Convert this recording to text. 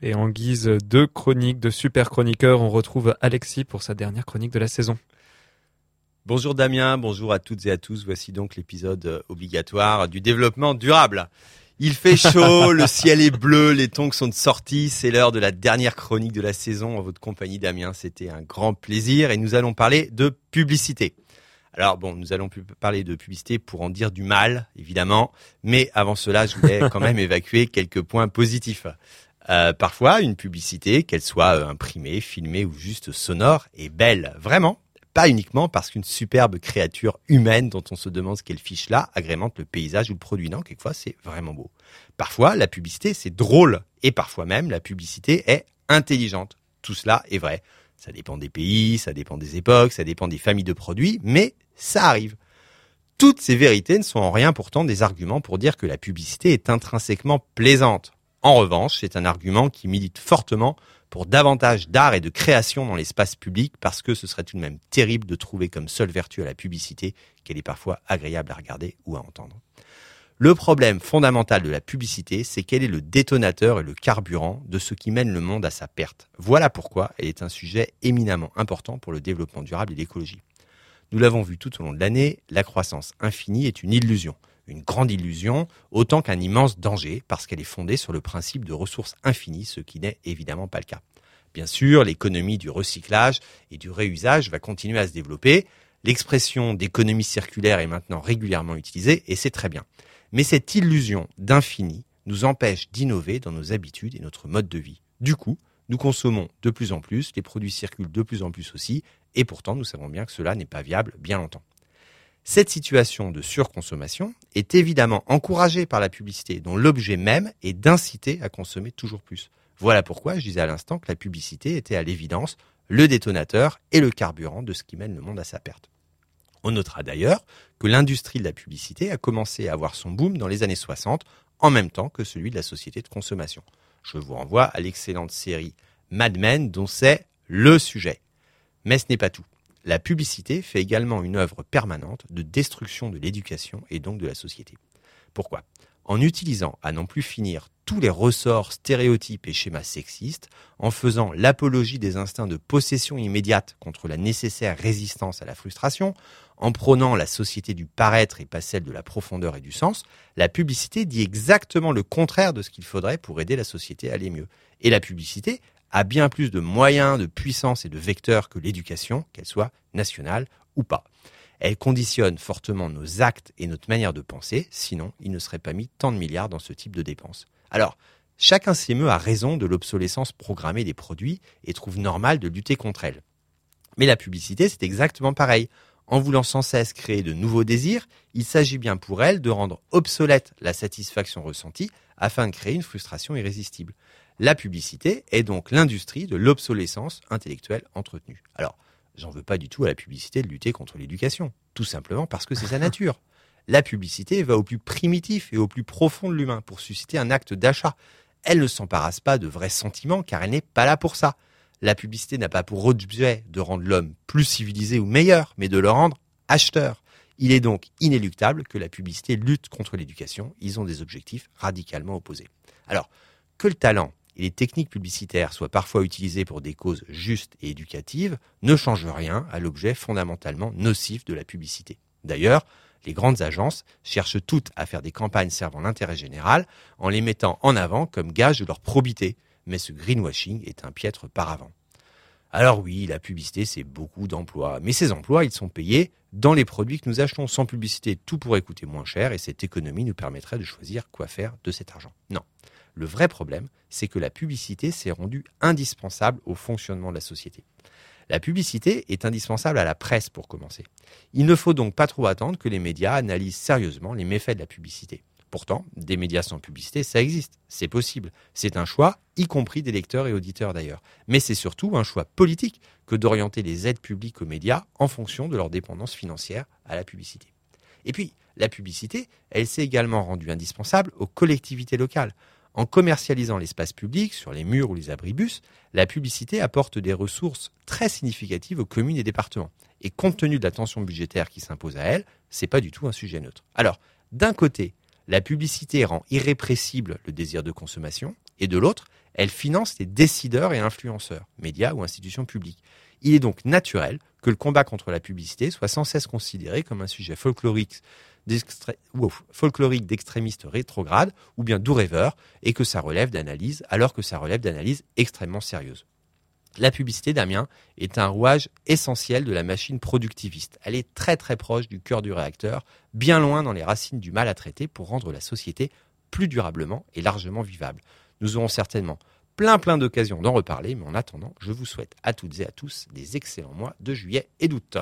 Et en guise de chronique, de super chroniqueur, on retrouve Alexis pour sa dernière chronique de la saison. Bonjour Damien, bonjour à toutes et à tous. Voici donc l'épisode euh, obligatoire du développement durable. Il fait chaud, le ciel est bleu, les tongs sont de sortie, c'est l'heure de la dernière chronique de la saison en votre compagnie Damien. C'était un grand plaisir et nous allons parler de publicité. Alors bon, nous allons parler de publicité pour en dire du mal, évidemment, mais avant cela, je voulais quand même évacuer quelques points positifs. Euh, parfois, une publicité, qu'elle soit euh, imprimée, filmée ou juste sonore, est belle, vraiment. Pas uniquement parce qu'une superbe créature humaine dont on se demande ce qu'elle fiche là agrémente le paysage ou le produit. Non, quelquefois c'est vraiment beau. Parfois, la publicité c'est drôle et parfois même la publicité est intelligente. Tout cela est vrai. Ça dépend des pays, ça dépend des époques, ça dépend des familles de produits, mais ça arrive. Toutes ces vérités ne sont en rien pourtant des arguments pour dire que la publicité est intrinsèquement plaisante. En revanche, c'est un argument qui milite fortement pour davantage d'art et de création dans l'espace public parce que ce serait tout de même terrible de trouver comme seule vertu à la publicité qu'elle est parfois agréable à regarder ou à entendre. Le problème fondamental de la publicité, c'est qu'elle est le détonateur et le carburant de ce qui mène le monde à sa perte. Voilà pourquoi elle est un sujet éminemment important pour le développement durable et l'écologie. Nous l'avons vu tout au long de l'année, la croissance infinie est une illusion. Une grande illusion, autant qu'un immense danger, parce qu'elle est fondée sur le principe de ressources infinies, ce qui n'est évidemment pas le cas. Bien sûr, l'économie du recyclage et du réusage va continuer à se développer. L'expression d'économie circulaire est maintenant régulièrement utilisée, et c'est très bien. Mais cette illusion d'infini nous empêche d'innover dans nos habitudes et notre mode de vie. Du coup, nous consommons de plus en plus, les produits circulent de plus en plus aussi, et pourtant nous savons bien que cela n'est pas viable bien longtemps. Cette situation de surconsommation est évidemment encouragée par la publicité, dont l'objet même est d'inciter à consommer toujours plus. Voilà pourquoi je disais à l'instant que la publicité était à l'évidence le détonateur et le carburant de ce qui mène le monde à sa perte. On notera d'ailleurs que l'industrie de la publicité a commencé à avoir son boom dans les années 60, en même temps que celui de la société de consommation. Je vous renvoie à l'excellente série Mad Men dont c'est le sujet. Mais ce n'est pas tout. La publicité fait également une œuvre permanente de destruction de l'éducation et donc de la société. Pourquoi? En utilisant à n'en plus finir tous les ressorts stéréotypes et schémas sexistes, en faisant l'apologie des instincts de possession immédiate contre la nécessaire résistance à la frustration, en prônant la société du paraître et pas celle de la profondeur et du sens, la publicité dit exactement le contraire de ce qu'il faudrait pour aider la société à aller mieux. Et la publicité a bien plus de moyens, de puissance et de vecteurs que l'éducation, qu'elle soit nationale ou pas. Elle conditionne fortement nos actes et notre manière de penser, sinon il ne serait pas mis tant de milliards dans ce type de dépenses. Alors, chacun s'émeut à raison de l'obsolescence programmée des produits et trouve normal de lutter contre elle. Mais la publicité, c'est exactement pareil. En voulant sans cesse créer de nouveaux désirs, il s'agit bien pour elle de rendre obsolète la satisfaction ressentie afin de créer une frustration irrésistible. La publicité est donc l'industrie de l'obsolescence intellectuelle entretenue. Alors, j'en veux pas du tout à la publicité de lutter contre l'éducation, tout simplement parce que c'est sa nature. La publicité va au plus primitif et au plus profond de l'humain pour susciter un acte d'achat. Elle ne s'embarrasse pas de vrais sentiments car elle n'est pas là pour ça. La publicité n'a pas pour objet de rendre l'homme plus civilisé ou meilleur, mais de le rendre acheteur. Il est donc inéluctable que la publicité lutte contre l'éducation. Ils ont des objectifs radicalement opposés. Alors, que le talent et les techniques publicitaires soient parfois utilisées pour des causes justes et éducatives ne change rien à l'objet fondamentalement nocif de la publicité. D'ailleurs, les grandes agences cherchent toutes à faire des campagnes servant l'intérêt général en les mettant en avant comme gage de leur probité, mais ce greenwashing est un piètre paravent. Alors oui, la publicité, c'est beaucoup d'emplois, mais ces emplois, ils sont payés dans les produits que nous achetons. Sans publicité, tout pourrait coûter moins cher et cette économie nous permettrait de choisir quoi faire de cet argent. Non. Le vrai problème, c'est que la publicité s'est rendue indispensable au fonctionnement de la société. La publicité est indispensable à la presse pour commencer. Il ne faut donc pas trop attendre que les médias analysent sérieusement les méfaits de la publicité. Pourtant, des médias sans publicité, ça existe, c'est possible. C'est un choix, y compris des lecteurs et auditeurs d'ailleurs. Mais c'est surtout un choix politique que d'orienter les aides publiques aux médias en fonction de leur dépendance financière à la publicité. Et puis, la publicité, elle s'est également rendue indispensable aux collectivités locales. En commercialisant l'espace public sur les murs ou les abribus, la publicité apporte des ressources très significatives aux communes et départements. Et compte tenu de la tension budgétaire qui s'impose à elle, c'est pas du tout un sujet neutre. Alors, d'un côté, la publicité rend irrépressible le désir de consommation, et de l'autre, Elle finance les décideurs et influenceurs, médias ou institutions publiques. Il est donc naturel que le combat contre la publicité soit sans cesse considéré comme un sujet folklorique d'extrémistes rétrogrades ou bien doux rêveurs et que ça relève d'analyse alors que ça relève d'analyse extrêmement sérieuse. La publicité, Damien, est un rouage essentiel de la machine productiviste. Elle est très très proche du cœur du réacteur, bien loin dans les racines du mal à traiter pour rendre la société plus durablement et largement vivable. Nous aurons certainement plein plein d'occasions d'en reparler, mais en attendant, je vous souhaite à toutes et à tous des excellents mois de juillet et d'août.